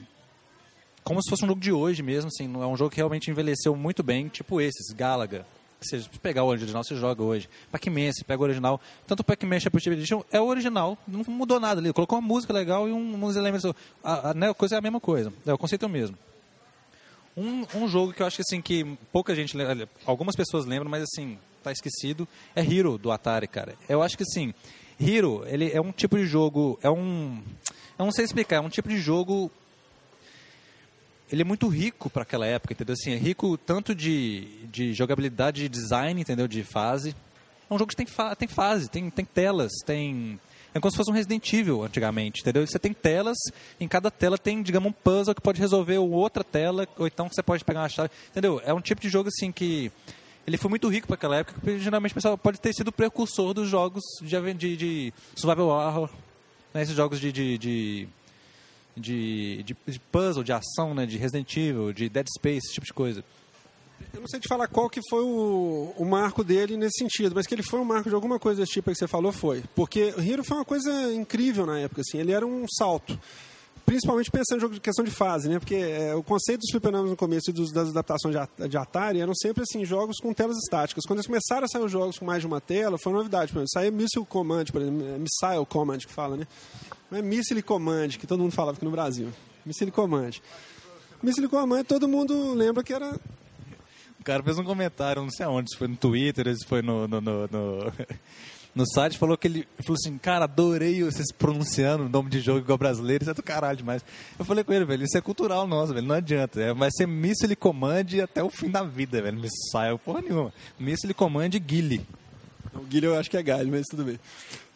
como se fosse um jogo de hoje mesmo, assim, é um jogo que realmente envelheceu muito bem, tipo esses, Galaga. Se você pegar o original, você joga hoje. Pac-Man, você pega o original. Tanto o Pac-Man Championship Edition é o original, não mudou nada ali. Colocou uma música legal e um, uns elementos. A, a, né, a coisa é a mesma coisa, é o conceito é o mesmo. Um, um jogo que eu acho que, assim, que pouca gente lembra, algumas pessoas lembram, mas assim, tá esquecido, é Hero do Atari, cara. Eu acho que, assim, Hero, ele é um tipo de jogo, é um. Eu não sei explicar, é um tipo de jogo ele é muito rico para aquela época, entendeu? Assim, é rico tanto de, de jogabilidade, de design, entendeu? De fase. É um jogo que tem, fa tem fase, tem, tem telas, tem... É como se fosse um Resident Evil antigamente, entendeu? Você tem telas, em cada tela tem, digamos, um puzzle que pode resolver outra tela, ou então você pode pegar uma chave, entendeu? É um tipo de jogo, assim, que... Ele foi muito rico para aquela época, porque geralmente o pessoal pode ter sido o precursor dos jogos de, de, de survival horror, né? esses jogos de, de, de de, de, de, puzzle, de ação, né? De Resident Evil, de Dead Space, esse tipo de coisa. Eu não sei te falar qual que foi o, o marco dele nesse sentido, mas que ele foi um marco de alguma coisa desse tipo que você falou, foi. Porque Hero foi uma coisa incrível na época, assim, ele era um salto. Principalmente pensando em questão de fase, né? Porque é, o conceito dos fliperamas no começo e dos, das adaptações de, de Atari eram sempre assim, jogos com telas estáticas. Quando eles começaram a sair os jogos com mais de uma tela, foi uma novidade. Por exemplo, saiu Missile Command, por exemplo, é Missile Command que fala, né? Não é Missile Command, que todo mundo falava aqui no Brasil. Missile Command. Missile Command, todo mundo lembra que era... O cara fez um comentário, não sei aonde, se foi no Twitter, se foi no... no, no, no... no site falou que ele falou assim, cara, adorei vocês pronunciando o nome de jogo igual brasileiro, isso é do caralho demais. Eu falei com ele, velho, isso é cultural nosso, velho, não adianta. É, vai ser Missile Command até o fim da vida, velho. Missile, porra nenhuma. Missile Command Guile. O Guilherme eu acho que é galho, mas tudo bem.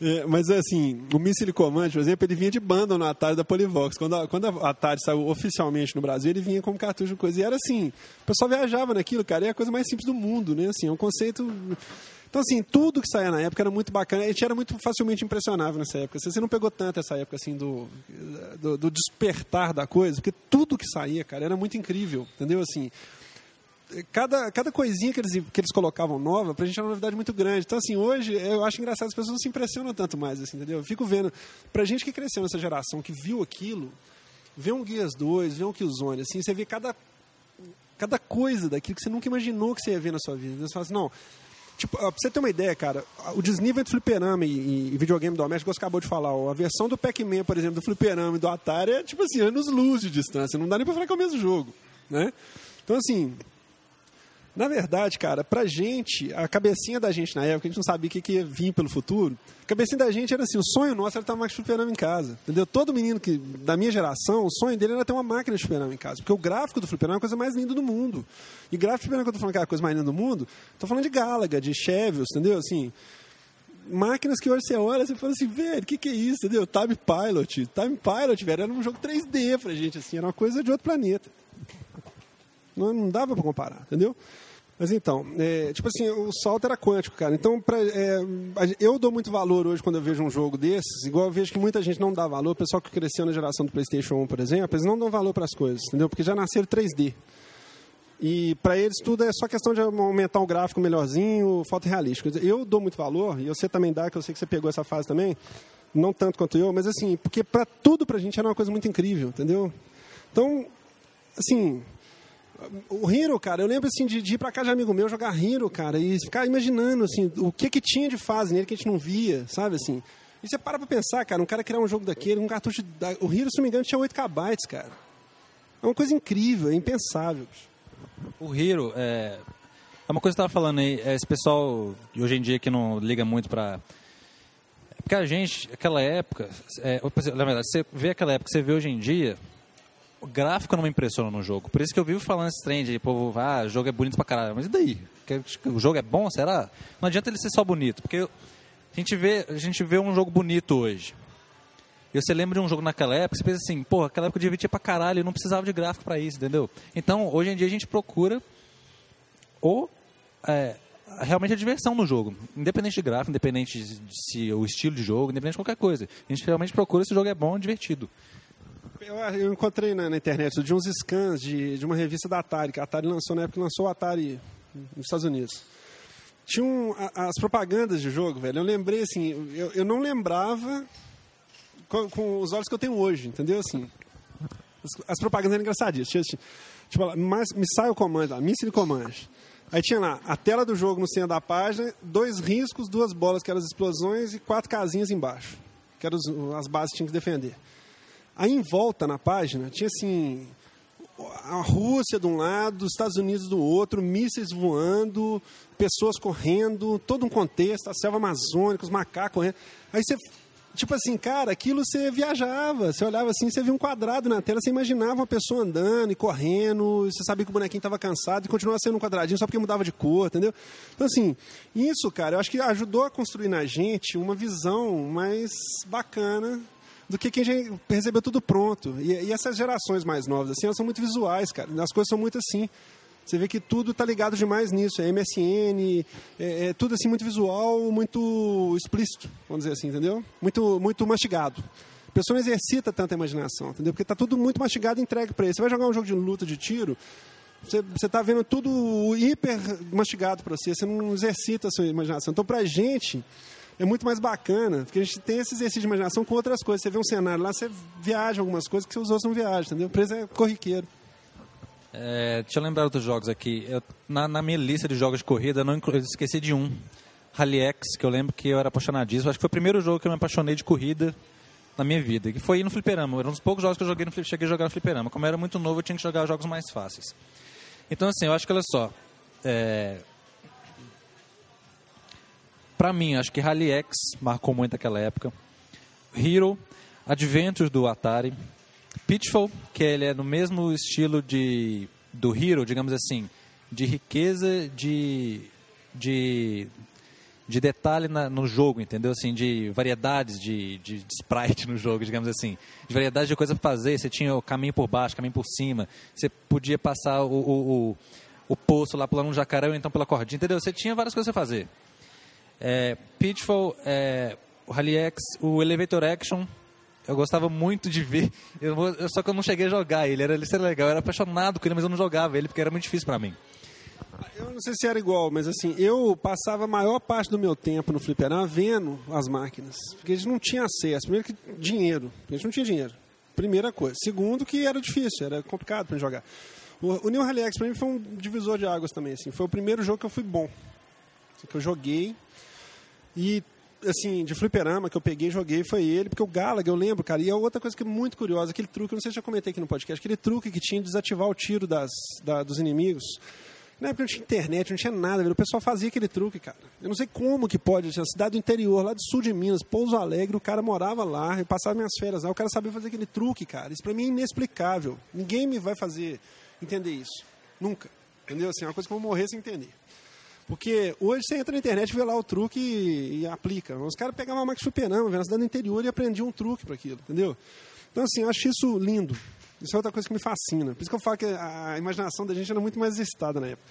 É, mas assim, o Missile Command, por exemplo, ele vinha de banda no Atari da Polivox. Quando a, quando a Atari saiu oficialmente no Brasil, ele vinha como cartucho de coisa. E era assim, o pessoal viajava naquilo, cara, e é a coisa mais simples do mundo, né? Assim, é um conceito. Então, assim, tudo que saía na época era muito bacana. A gente era muito facilmente impressionável nessa época. Você não pegou tanto essa época, assim, do, do, do despertar da coisa, porque tudo que saía, cara, era muito incrível, entendeu? Assim, cada, cada coisinha que eles, que eles colocavam nova, pra gente era uma novidade muito grande. Então, assim, hoje eu acho engraçado, as pessoas não se impressionam tanto mais, assim, entendeu? Eu fico vendo, pra gente que cresceu nessa geração, que viu aquilo, vê um Guias 2, vê um Killzone, assim, você vê cada, cada coisa daquilo que você nunca imaginou que você ia ver na sua vida. Você fala assim, não. Tipo, pra você ter uma ideia, cara, o desnível entre fliperama e, e videogame doméstico, você acabou de falar, ó, a versão do Pac-Man, por exemplo, do fliperama e do Atari é, tipo assim, anos-luz de distância. Não dá nem pra falar que é o mesmo jogo, né? Então, assim, na verdade, cara, pra gente, a cabecinha da gente na época, a gente não sabia o que, que ia vir pelo futuro. A cabecinha da gente era assim, o sonho nosso era ter uma máquina de fliperama em casa. Entendeu? Todo menino que, da minha geração, o sonho dele era ter uma máquina de fliperama em casa. Porque o gráfico do fliperama é a coisa mais linda do mundo. E gráfico de fliperama, quando eu tô falando que é a coisa mais linda do mundo, tô falando de Galaga, de Chevios, entendeu? Assim, máquinas que hoje você olha e fala assim, velho, o que, que é isso, entendeu? Time Pilot. Time Pilot, velho, era um jogo 3D pra gente, assim, era uma coisa de outro planeta. Não, não dava para comparar, entendeu? Mas então, é, tipo assim, o salto era quântico, cara. Então, pra, é, eu dou muito valor hoje quando eu vejo um jogo desses, igual eu vejo que muita gente não dá valor. O pessoal que cresceu na geração do PlayStation 1, por exemplo, eles não dão valor para as coisas, entendeu? Porque já nasceram 3D. E para eles tudo é só questão de aumentar o gráfico melhorzinho, foto realística. Eu dou muito valor, e você também dá, que eu sei que você pegou essa fase também, não tanto quanto eu, mas assim, porque para tudo pra gente era uma coisa muito incrível, entendeu? Então, assim, o Hero, cara, eu lembro assim de, de ir pra casa de amigo meu jogar Hero, cara, e ficar imaginando assim, o que que tinha de fase nele que a gente não via, sabe assim. E você para pra pensar, cara, um cara criar um jogo daquele, um cartucho. Da... O Hero, se não me engano, tinha 8 KB, cara. É uma coisa incrível, é impensável. O Hero, é, é uma coisa que você estava falando aí, é esse pessoal de hoje em dia que não liga muito pra. Porque a gente, aquela época, é, na verdade, você vê aquela época, você vê hoje em dia, o gráfico não me impressiona no jogo. Por isso que eu vivo falando esse trem de, povo, ah, o jogo é bonito pra caralho. Mas e daí? O jogo é bom, será? Não adianta ele ser só bonito, porque a gente vê, a gente vê um jogo bonito hoje. E você lembra de um jogo naquela época, você pensa assim, pô, aquela época eu divertia pra caralho, eu não precisava de gráfico para isso, entendeu? Então, hoje em dia a gente procura ou é, realmente a diversão no jogo. Independente de gráfico, independente de se o estilo de jogo, independente de qualquer coisa. A gente realmente procura se o jogo é bom e divertido. Eu, eu encontrei na, na, internet de uns scans de, de uma revista da Atari, que a Atari lançou na época que lançou o Atari nos Estados Unidos. Tinha um, as propagandas de jogo, velho. Eu lembrei assim, eu, eu não lembrava com, com, os olhos que eu tenho hoje, entendeu? Assim, as, as propagandas eram engraçadinhas. Tinha, assim, tipo, lá, Missile Command, lá, Missile Command. Aí tinha lá a tela do jogo no centro da página, dois riscos, duas bolas que eram as explosões e quatro casinhas embaixo, que eram as bases que tinham que defender. Aí em volta na página tinha assim a Rússia de um lado, os Estados Unidos do outro, mísseis voando, pessoas correndo, todo um contexto, a selva amazônica, os macacos correndo. Aí você, tipo assim, cara, aquilo você viajava, você olhava assim, você via um quadrado na tela, você imaginava uma pessoa andando e correndo, você sabia que o bonequinho estava cansado e continuava sendo um quadradinho só porque mudava de cor, entendeu? Então, assim, isso, cara, eu acho que ajudou a construir na gente uma visão mais bacana do que quem já recebeu tudo pronto. E, e, essas gerações mais novas, assim, elas são muito visuais, cara. As coisas são muito assim. Você vê que tudo está ligado demais nisso. É MSN, é, é, tudo assim muito visual, muito explícito, vamos dizer assim, entendeu? Muito, muito mastigado. A pessoa não exercita tanta imaginação, entendeu? Porque está tudo muito mastigado e entregue para ele. Você vai jogar um jogo de luta, de tiro, você está vendo tudo hiper mastigado para você, você não exercita a sua imaginação. Então, para a gente, é muito mais bacana, porque a gente tem esse exercício de imaginação com outras coisas. Você vê um cenário lá, você viaja algumas coisas que os outros não viajam, entendeu? O preço é corriqueiro. É, deixa eu lembrar outros jogos aqui. Eu, na, na, minha lista de jogos de corrida, eu, não eu esqueci de um. Rally X, que eu lembro que eu era apaixonadíssimo. Acho que foi o primeiro jogo que eu me apaixonei de corrida na minha vida. Que foi no fliperama. Era um dos poucos jogos que eu joguei no, cheguei a jogar no fliperama. Como eu era muito novo, eu tinha que jogar jogos mais fáceis. Então, assim, eu acho que, olha só. É, para mim, acho que Rally X marcou muito aquela época. Hero, Adventures do Atari, Pitfall, que ele é no mesmo estilo de do Hero, digamos assim, de riqueza, de de de detalhe na, no jogo, entendeu? Assim, de variedades de, de, de, sprite no jogo, digamos assim. De variedade de coisa para fazer. Você tinha o caminho por baixo, caminho por cima. Você podia passar o, o, o, o poço lá pulando um jacaré ou então pela cordinha, entendeu? Você tinha várias coisas para fazer. É, Pitfall, é, o Rally X, o Elevator Action, eu gostava muito de ver. Eu, só que eu não cheguei a jogar ele. Era, ele era legal. Eu era apaixonado com ele, mas eu não jogava ele porque era muito difícil para mim. Eu não sei se era igual, mas assim, eu passava a maior parte do meu tempo no fliperama vendo as máquinas. Porque a gente não tinha acesso. Primeiro que dinheiro. A gente não tinha dinheiro. Primeira coisa. Segundo que era difícil, era complicado para jogar. O, o New Rally X para mim foi um divisor de águas também. Assim. Foi o primeiro jogo que eu fui bom. Assim, que eu joguei. E assim, de fliperama que eu peguei e joguei foi ele, porque o Gallagher, eu lembro, cara, e a outra coisa que é muito curiosa, aquele truque, eu não sei se já comentei aqui no podcast, aquele truque que tinha de desativar o tiro das, da, dos inimigos. Na época não tinha internet, não tinha nada, o pessoal fazia aquele truque, cara. Eu não sei como que pode, assim, a cidade do interior, lá do sul de Minas, Pouso Alegre, o cara morava lá, eu passava minhas férias lá, o cara sabia fazer aquele truque, cara. Isso pra mim é inexplicável. Ninguém me vai fazer entender isso. Nunca. Entendeu? Assim, é uma coisa que eu vou morrer sem entender. Porque hoje você entra na internet, vê lá o truque e, e aplica. Os caras pegavam máquina de fliperama, na cidade do interior e aprendiam um truque para aquilo, entendeu? Então, assim, eu acho isso lindo. Isso é outra coisa que me fascina. Por isso que eu falo que a imaginação da gente era muito mais excitada na época.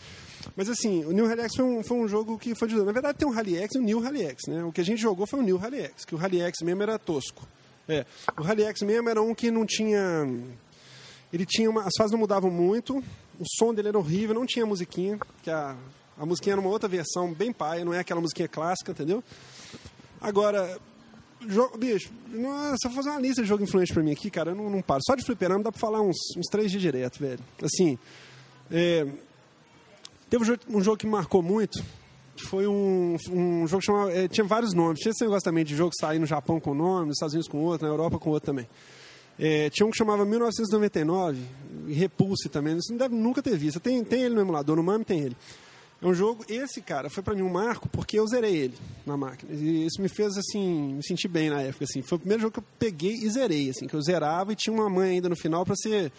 Mas assim, o New Rally X foi um, foi um jogo que foi de... Na verdade tem um Rally X e um New Rally X, né? O que a gente jogou foi o New Rally X, que o Rally X mesmo era tosco. É, o Rally X mesmo era um que não tinha... Ele tinha uma... As fases não mudavam muito, o som dele era horrível, não tinha musiquinha, que a, a musiquinha era uma outra versão bem paia, não é aquela musiquinha clássica, entendeu? Agora, Jogo, bicho, se eu fazer uma lista de jogo influente pra mim aqui, cara, eu não, não paro. Só de fliperama dá pra falar uns, uns três dias direto, velho. Assim, é, teve um jogo, um jogo, que me marcou muito, que foi um, um jogo que chamava, é, tinha vários nomes. Tinha esse negócio também de jogo sair no Japão com um nome, nos Estados Unidos com outro, na Europa com outro também. É, tinha um que chamava 1999, e Repulse também, você não deve nunca ter visto. Tem, tem ele no emulador, no MAME tem ele. É um jogo, esse cara, foi para mim um marco porque eu zerei ele na máquina. E isso me fez, assim, me sentir bem na época, assim. Foi o primeiro jogo que eu peguei e zerei, assim, que eu zerava e tinha uma mãe ainda no final para você...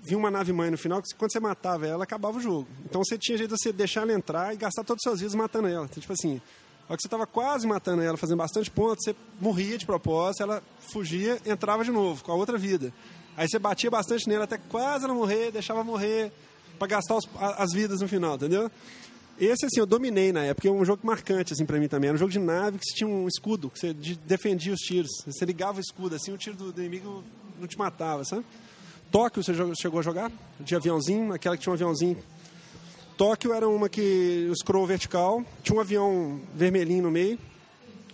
Vinha uma nave mãe no final, que quando você matava ela, acabava o jogo. Então você tinha jeito de você deixar ela entrar e gastar todos os seus vidas matando ela. Então, tipo assim, a que você estava quase matando ela, fazendo bastante pontos, você morria de propósito, ela fugia, entrava de novo, com a outra vida. Aí você batia bastante nela até quase ela morrer, deixava morrer para gastar os, as vidas no final, entendeu? Esse, assim, eu dominei na época, é um jogo marcante, assim, pra mim também. Era um jogo de nave que você tinha um escudo, que você defendia os tiros. Você ligava o escudo, assim, o tiro do, inimigo não te matava, sabe? Tóquio, você chegou a jogar? De aviãozinho, aquela que tinha um aviãozinho. Tóquio era uma que o scroll vertical, tinha um avião vermelhinho no meio,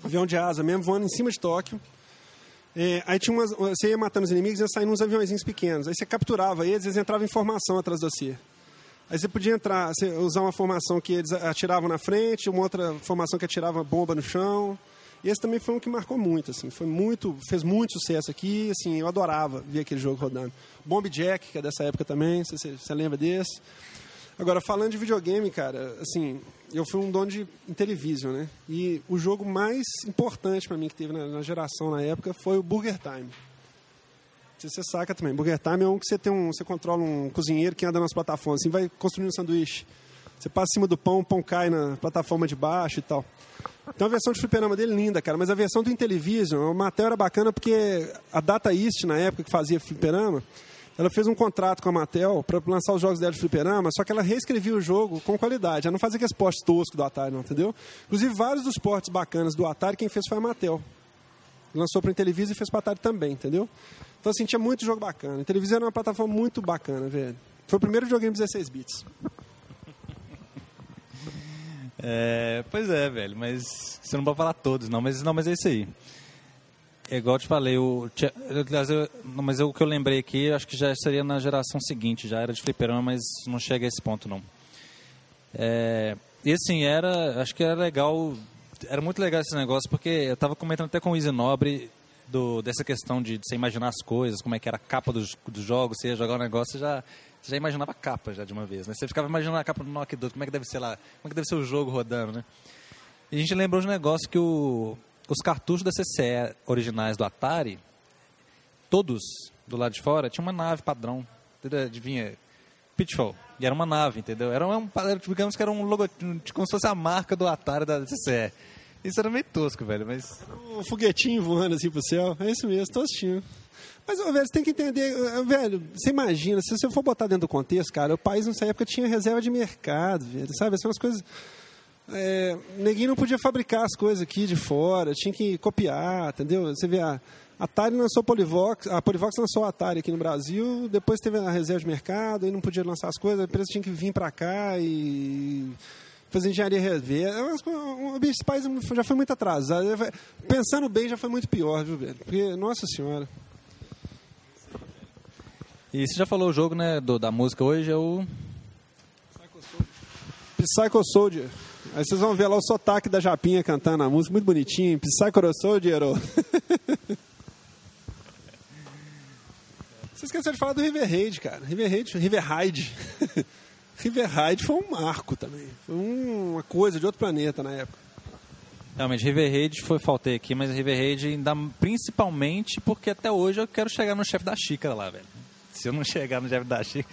avião de asa mesmo, voando em cima de Tóquio. É, aí tinha umas, você ia matando os inimigos e ia saindo uns aviãozinhos pequenos. Aí você capturava eles, eles entravam em formação atrás de você. Aí você podia entrar, você usar uma formação que eles atiravam na frente, uma outra formação que atirava bomba no chão. E esse também foi um que marcou muito, assim, foi muito, fez muito sucesso aqui, assim, eu adorava ver aquele jogo rodando. Bomb Jack, que é dessa época também, você, você lembra desse. Agora, falando de videogame, cara, assim, eu fui um dono de Intellivision, né? E o jogo mais importante para mim que teve na, na geração na época foi o Burger Time você saca também. Burger Time é um que você tem um. Você controla um cozinheiro que anda nas plataformas, assim, vai construindo um sanduíche. Você passa em cima do pão, o pão cai na plataforma de baixo e tal. Então a versão de fliperama dele é linda, cara, mas a versão do Intellivision, o Mattel era bacana porque a Data East, na época que fazia fliperama, ela fez um contrato com a Mattel para lançar os jogos dela de fliperama, só que ela reescrevia o jogo com qualidade. Ela não fazia aqueles portes toscos do Atari, não, entendeu? Inclusive, vários dos portes bacanas do Atari, quem fez foi a Mattel. Lançou para o Intellivision e fez para Atari também, entendeu? Então, assim, tinha muito jogo bacana. A televisão era uma plataforma muito bacana, velho. Foi o primeiro videogame 16 bits. É, pois é, velho, mas você não pode falar todos, não, mas, não, mas é isso aí. É igual eu te falei, o, mas eu, o que eu lembrei aqui, acho que já seria na geração seguinte, já era de fliperama, mas não chega a esse ponto, não. É, e assim, era, acho que era legal, era muito legal esse negócio, porque eu estava comentando até com o Easy Nobre, do, dessa questão de, de, você imaginar as coisas, como é que era a capa dos, dos jogos, você ia jogar um negócio, você já, você já imaginava a capa já de uma vez, né? Você ficava imaginando a capa do 2, como é que deve ser lá, como é que deve ser o jogo rodando, né? E a gente lembrou de um negócio que o, os cartuchos da CCE originais do Atari, todos do lado de fora, tinha uma nave padrão, adivinha Pitfall. E era uma nave, entendeu? Era um, digamos que era um logo, como se fosse a marca do Atari da CCE. Isso era meio tosco, velho, mas... Um foguetinho voando assim pro céu. É isso mesmo, tostinho. Mas, velho, você tem que entender, velho, você imagina, se você for botar dentro do contexto, cara, o país nessa época tinha reserva de mercado, velho, sabe? São as coisas... É, ninguém não podia fabricar as coisas aqui de fora, tinha que copiar, entendeu? Você vê, a Atari lançou a Polivox, a Polivox lançou a Atari aqui no Brasil, depois teve a reserva de mercado, aí não podia lançar as coisas, a empresa tinha que vir para cá e fazer engenharia reversa. O bicho pais já foi muito atrasado. Pensando bem, já foi muito pior, viu, velho? Porque, nossa senhora. E você já falou o jogo, né, do, da música hoje, é o... Psycho Soldier. Aí vocês vão ver lá o sotaque da Japinha cantando a música, muito bonitinho. Psycho Soldier. Você esqueceu de falar do River Raid, cara. River Raid, River Raid. River Raid foi um marco também. Foi uma coisa de outro planeta na época. Realmente, River Raid foi faltei aqui, mas River Raid ainda principalmente porque até hoje eu quero chegar no chefe da xícara lá, velho se eu não chegar no Jeff Dashi.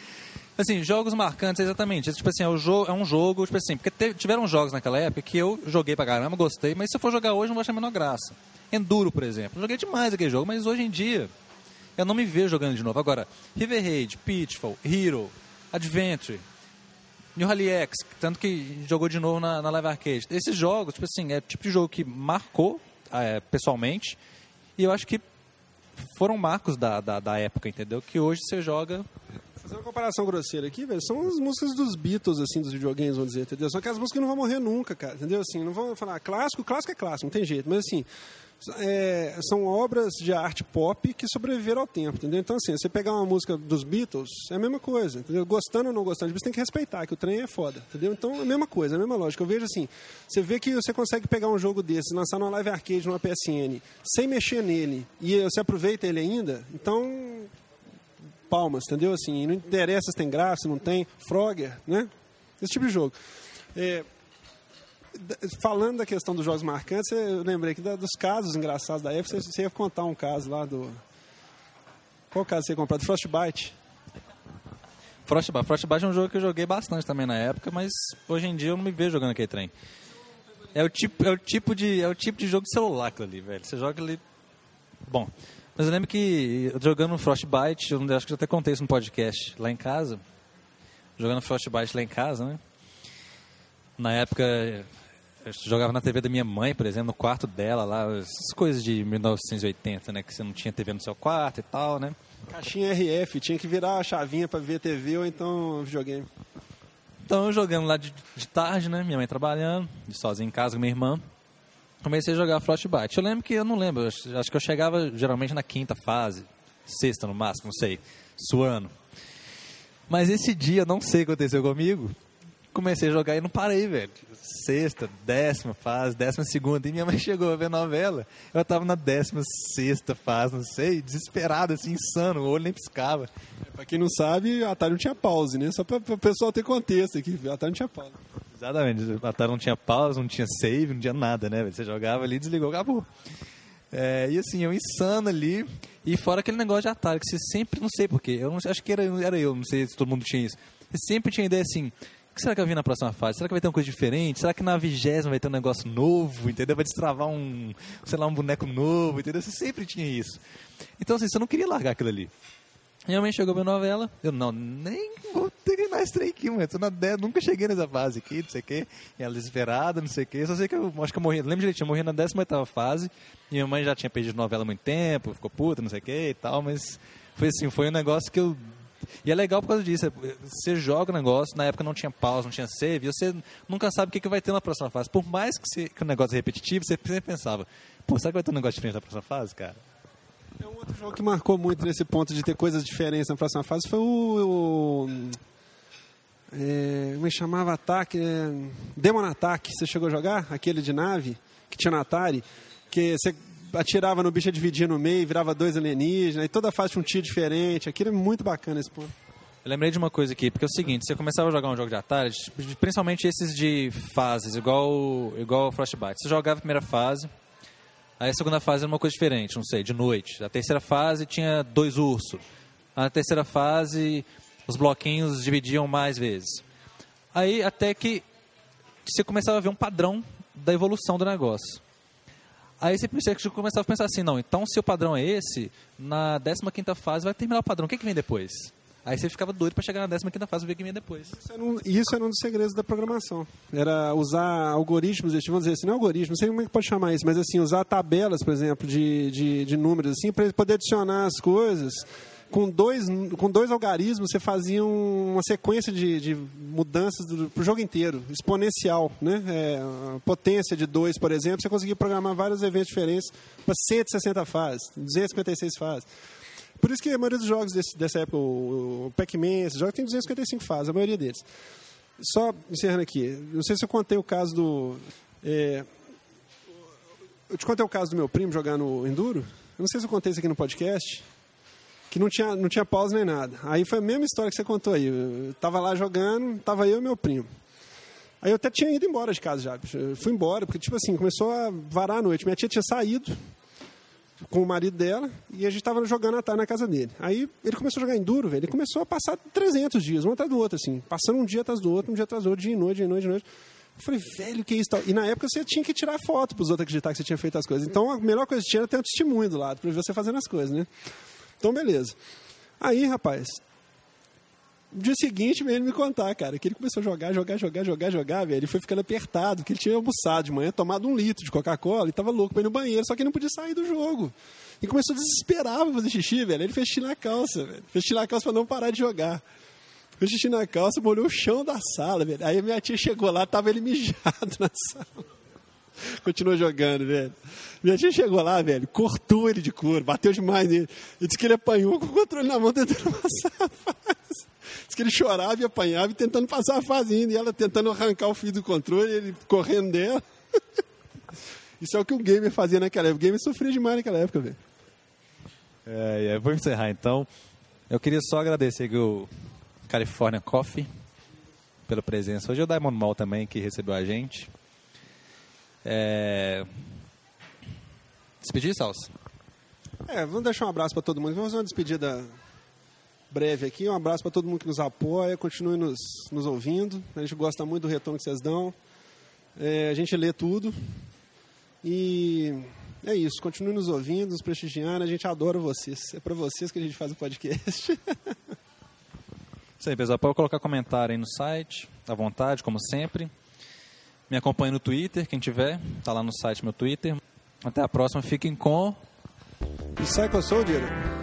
Assim, jogos marcantes, exatamente. Tipo assim, é, jogo, é um jogo, tipo assim, porque tiveram jogos naquela época que eu joguei pra caramba, gostei, mas se eu for jogar hoje não vou achar a menor graça. Enduro, por exemplo. Joguei demais aquele jogo, mas hoje em dia eu não me vejo jogando de novo. Agora, River Raid, Pitfall, Hero, Adventure, New Rally X, tanto que jogou de novo na, na Live Arcade. Esses jogos, tipo assim, é o tipo de jogo que marcou é, pessoalmente e eu acho que foram marcos da, da, da época, entendeu? Que hoje você joga Fazer uma comparação grosseira aqui, velho, são as músicas dos Beatles, assim, dos videogames, vamos dizer, entendeu? São aquelas músicas que não vão morrer nunca, cara, entendeu? Assim, não vão falar clássico, clássico é clássico, não tem jeito, mas assim, é, são obras de arte pop que sobreviveram ao tempo, entendeu? Então, assim, você pegar uma música dos Beatles, é a mesma coisa, entendeu? Gostando ou não gostando, você tem que respeitar, que o trem é foda, entendeu? Então, é a mesma coisa, é a mesma lógica. Eu vejo assim, você vê que você consegue pegar um jogo desse, lançar numa live arcade, numa PSN, sem mexer nele, e você aproveita ele ainda, então, palmas, entendeu? Assim, não interessa se tem graça, se não tem, Frogger, né? Esse tipo de jogo. É, falando da questão dos jogos marcantes, eu lembrei que dos casos engraçados da época, você ia contar um caso lá do. Qual caso você ia comprar? Do Frostbite. Frostbite. Frostbite é um jogo que eu joguei bastante também na época, mas hoje em dia eu não me vejo jogando aquele trem. É o tipo, é o tipo, de, é o tipo de jogo de celular aquilo ali, velho. Você joga ali. Bom, mas eu lembro que jogando Frostbite, eu acho que eu até contei isso no podcast lá em casa. Jogando Frostbite lá em casa, né? Na época eu jogava na TV da minha mãe, por exemplo, no quarto dela lá, essas coisas de 1980, né? Que você não tinha TV no seu quarto e tal, né? Caixinha RF, tinha que virar a chavinha para ver TV ou então videogame. Então eu jogando lá de, de tarde, né? Minha mãe trabalhando, sozinha em casa com minha irmã. Comecei a jogar Frostbite. Eu lembro que eu não lembro, acho que eu chegava geralmente na quinta fase, sexta no máximo, não sei, suando. Mas esse dia, não sei o que aconteceu comigo, comecei a jogar e não parei, velho. Sexta, décima fase, décima segunda. E minha mãe chegou a ver novela. Eu tava na décima sexta fase, não sei, desesperado, assim, insano. O olho nem piscava. Pra quem não sabe, a Atari não tinha pause, né? Só pra, o pessoal ter contexto aqui. A Atari não tinha pause. Exatamente. A Atari não tinha pause, não tinha save, não tinha nada, né? Você jogava ali, desligou, acabou. É, e assim, eu insano ali. E fora aquele negócio de Atari, que você sempre, não sei porquê, eu não, acho que era, era eu, não sei se todo mundo tinha isso. Você sempre tinha ideia assim, o que será que vai vir na próxima fase? Será que vai ter uma coisa diferente? Será que na vigésima vai ter um negócio novo, entendeu? Vai destravar um, sei lá, um boneco novo, entendeu? Você sempre tinha isso. Então, assim, você não queria largar aquilo ali. Minha mãe chegou pra novela, eu não, nem vou terminar esse trem aqui, mano. Tô na 10, nunca cheguei nessa fase aqui, não sei o quê. Ela desesperada, não sei o quê. Só sei que eu acho que eu morri, lembro direitinho, eu morri na 18 fase. E minha mãe já tinha perdido novela há muito tempo, ficou puta, não sei o quê e tal, mas foi assim, foi um negócio que eu e é legal por causa disso. É, você joga o negócio, na época não tinha pause, não tinha save, e você nunca sabe o que, que vai ter na próxima fase. Por mais que, você, que o negócio é repetitivo, você sempre pensava, pô, será que vai ter um negócio diferente na próxima fase, cara? É um outro jogo que marcou muito nesse ponto de ter coisas diferentes na próxima fase foi o. o é, como é chamava ataque? É, Demon Attack. Você chegou a jogar? Aquele de nave que tinha na Atari. Que você atirava no bicho dividia no meio, virava dois alienígenas, e toda fase tinha um tiro diferente. Aquilo é muito bacana esse ponto. Eu lembrei de uma coisa aqui, porque é o seguinte, você começava a jogar um jogo de Atari, principalmente esses de fases, igual, igual Frostbite. Você jogava a primeira fase, aí a segunda fase era uma coisa diferente, não sei, de noite. A terceira fase tinha dois ursos. A terceira fase os bloquinhos dividiam mais vezes. Aí até que você começava a ver um padrão da evolução do negócio. Aí você começava a pensar assim, não, então se o padrão é esse, na 15ª fase vai terminar o padrão, o que, que vem depois? Aí você ficava doido para chegar na 15 fase e ver o que vinha depois. Isso era, um, isso era, um, dos segredos da programação. Era usar algoritmos, vamos dizer assim, não algoritmos, não sei como é que pode chamar isso, mas assim, usar tabelas, por exemplo, de, de, de números, assim, para poder adicionar as coisas. Com dois, com dois algarismos, você fazia uma sequência de, de mudanças para o jogo inteiro, exponencial. Né? É, potência de 2, por exemplo, você conseguia programar vários eventos diferentes para 160 fases, 256 fases. Por isso que a maioria dos jogos desse, dessa época, o, Pac-Man, esses jogos tem 255 fases, a maioria deles. Só encerrando aqui, não sei se eu contei o caso do. É, eu te contei o caso do meu primo jogar no Enduro. Eu não sei se eu contei isso aqui no podcast. Que não tinha, não tinha pausa nem nada. Aí foi a mesma história que você contou aí. Eu tava lá jogando, tava eu e meu primo. Aí eu até tinha ido embora de casa já. Fui embora, porque, tipo assim, começou a varar a noite. Minha tia tinha saído com o marido dela e a gente estava jogando à na casa dele. Aí ele começou a jogar enduro, velho. Ele começou a passar 300 dias, um atrás do outro, assim. Passando um dia atrás do outro, um dia atrás do outro, dia e noite, dia e noite, dia e noite. Eu falei, velho, que isso? E na época você tinha que tirar foto para os outros acreditar que você tinha feito as coisas. Então a melhor coisa que tinha era ter um testemunho do lado, para ver você fazendo as coisas, né? Então, beleza. Aí, rapaz, dia seguinte veio ele me contar, cara, que ele começou a jogar, jogar, jogar, jogar, jogar, velho. Ele foi ficando apertado, que ele tinha almoçado de manhã, tomado um litro de Coca-Cola e tava louco pra ir no banheiro, só que ele não podia sair do jogo. E começou a desesperar pra fazer xixi, velho. Ele fez xixi na calça, velho. Fez xixi na calça pra não parar de jogar. Fez xixi na calça, molhou o chão da sala, velho. Aí minha tia chegou lá, tava ele mijado na sala. Continuou jogando, velho. Minha tia chegou lá, velho, cortou ele de couro, bateu demais nele. E disse que ele apanhou com o controle na mão tentando passar a fase. Que ele chorava e apanhava e tentando passar a fase ainda, e ela tentando arrancar o fio do controle, ele correndo dela. Isso é o que o gamer fazia naquela época. O gamer sofria demais naquela época, velho. É, é, vou encerrar então. Eu queria só agradecer aqui o California Coffee pela presença. Hoje é o Diamond Mall também que recebeu a gente. É... Despedir, Salsa? É, vamos deixar um abraço para todo mundo. Vamos fazer uma despedida breve aqui. Um abraço para todo mundo que nos apoia, continue nos, nos ouvindo. A gente gosta muito do retorno que vocês dão. É, a gente lê tudo. E é isso. Continue nos ouvindo, nos prestigiando. A gente adora vocês. É para vocês que a gente faz o podcast. Isso aí, pessoal. Pode colocar comentário aí no site, à vontade, como sempre. Me acompanhe no Twitter, quem tiver. Tá lá no site meu Twitter. Até a próxima. Fiquem com... Psycho Soldier.